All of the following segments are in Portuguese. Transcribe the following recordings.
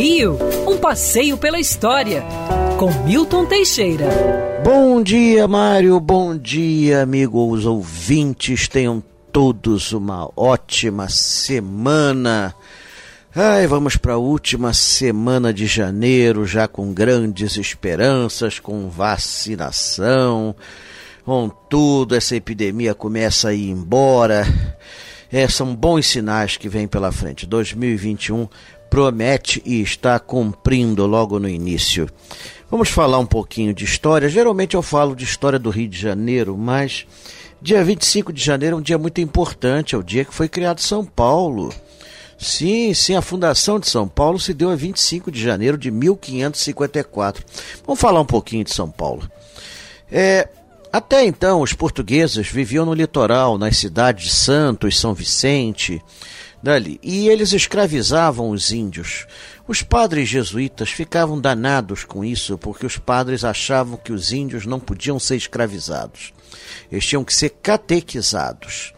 Rio, um passeio pela história, com Milton Teixeira. Bom dia, Mário. Bom dia, amigos ouvintes. Tenham todos uma ótima semana. Ai, vamos para a última semana de janeiro, já com grandes esperanças, com vacinação, com tudo. Essa epidemia começa a ir embora. É, são bons sinais que vêm pela frente. 2021 promete e está cumprindo logo no início. Vamos falar um pouquinho de história. Geralmente eu falo de história do Rio de Janeiro, mas dia 25 de janeiro é um dia muito importante, é o dia que foi criado São Paulo. Sim, sim, a fundação de São Paulo se deu a 25 de janeiro de 1554. Vamos falar um pouquinho de São Paulo. É, até então, os portugueses viviam no litoral, nas cidades de Santos, São Vicente, dali, e eles escravizavam os índios. Os padres jesuítas ficavam danados com isso, porque os padres achavam que os índios não podiam ser escravizados. Eles tinham que ser catequizados.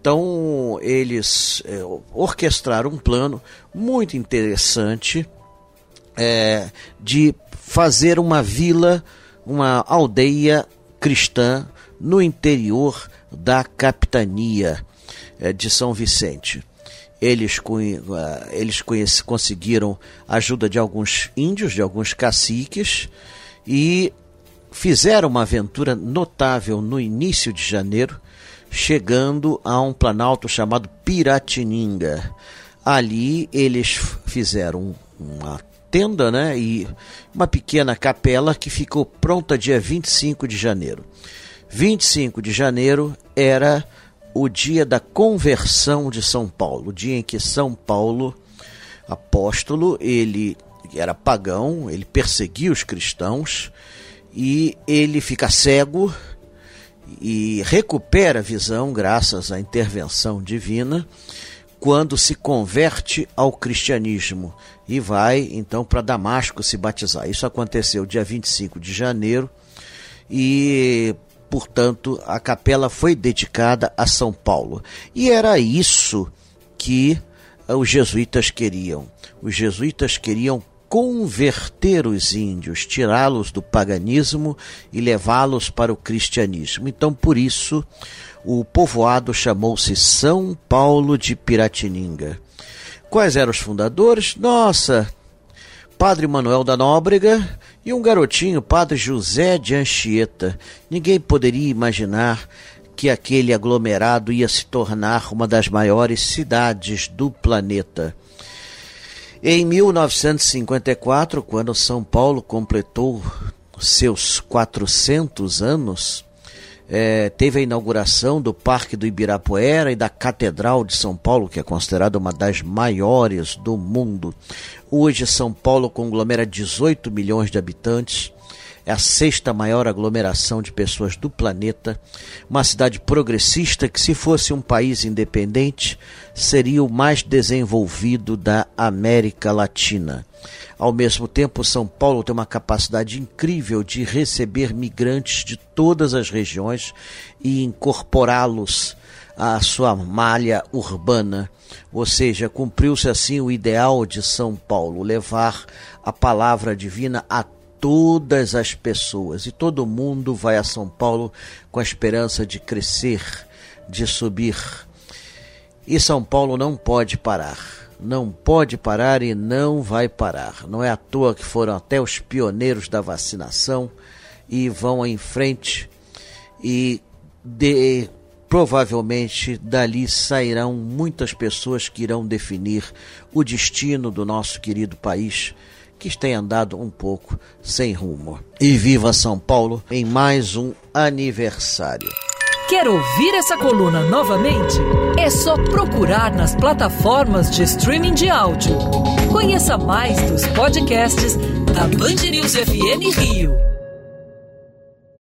Então, eles é, orquestraram um plano muito interessante é, de fazer uma vila, uma aldeia cristã no interior da capitania é, de São Vicente. Eles, eles conhece, conseguiram ajuda de alguns índios, de alguns caciques, e fizeram uma aventura notável no início de janeiro, chegando a um planalto chamado Piratininga. Ali eles fizeram uma tenda né, e uma pequena capela que ficou pronta dia 25 de janeiro. 25 de janeiro era o dia da conversão de São Paulo, o dia em que São Paulo, apóstolo, ele era pagão, ele perseguia os cristãos e ele fica cego e recupera a visão graças à intervenção divina quando se converte ao cristianismo e vai então para Damasco se batizar. Isso aconteceu dia 25 de janeiro e portanto, a capela foi dedicada a São Paulo. E era isso que eh, os jesuítas queriam. Os jesuítas queriam converter os índios, tirá-los do paganismo e levá-los para o cristianismo. Então, por isso, o povoado chamou-se São Paulo de Piratininga. Quais eram os fundadores? Nossa, Padre Manuel da Nóbrega e um garotinho, Padre José de Anchieta. Ninguém poderia imaginar que aquele aglomerado ia se tornar uma das maiores cidades do planeta. Em 1954, quando São Paulo completou seus 400 anos, é, teve a inauguração do Parque do Ibirapuera e da Catedral de São Paulo, que é considerada uma das maiores do mundo. Hoje, São Paulo conglomera 18 milhões de habitantes, é a sexta maior aglomeração de pessoas do planeta, uma cidade progressista que, se fosse um país independente, seria o mais desenvolvido da América Latina. Ao mesmo tempo, São Paulo tem uma capacidade incrível de receber migrantes de todas as regiões e incorporá-los à sua malha urbana. Ou seja, cumpriu-se assim o ideal de São Paulo, levar a palavra divina a todas as pessoas. E todo mundo vai a São Paulo com a esperança de crescer, de subir. E São Paulo não pode parar não pode parar e não vai parar. Não é à toa que foram até os pioneiros da vacinação e vão em frente e de, provavelmente dali sairão muitas pessoas que irão definir o destino do nosso querido país que tem andado um pouco sem rumo. E viva São Paulo em mais um aniversário. Quer ouvir essa coluna novamente? É só procurar nas plataformas de streaming de áudio. Conheça mais dos podcasts da Band News FM Rio.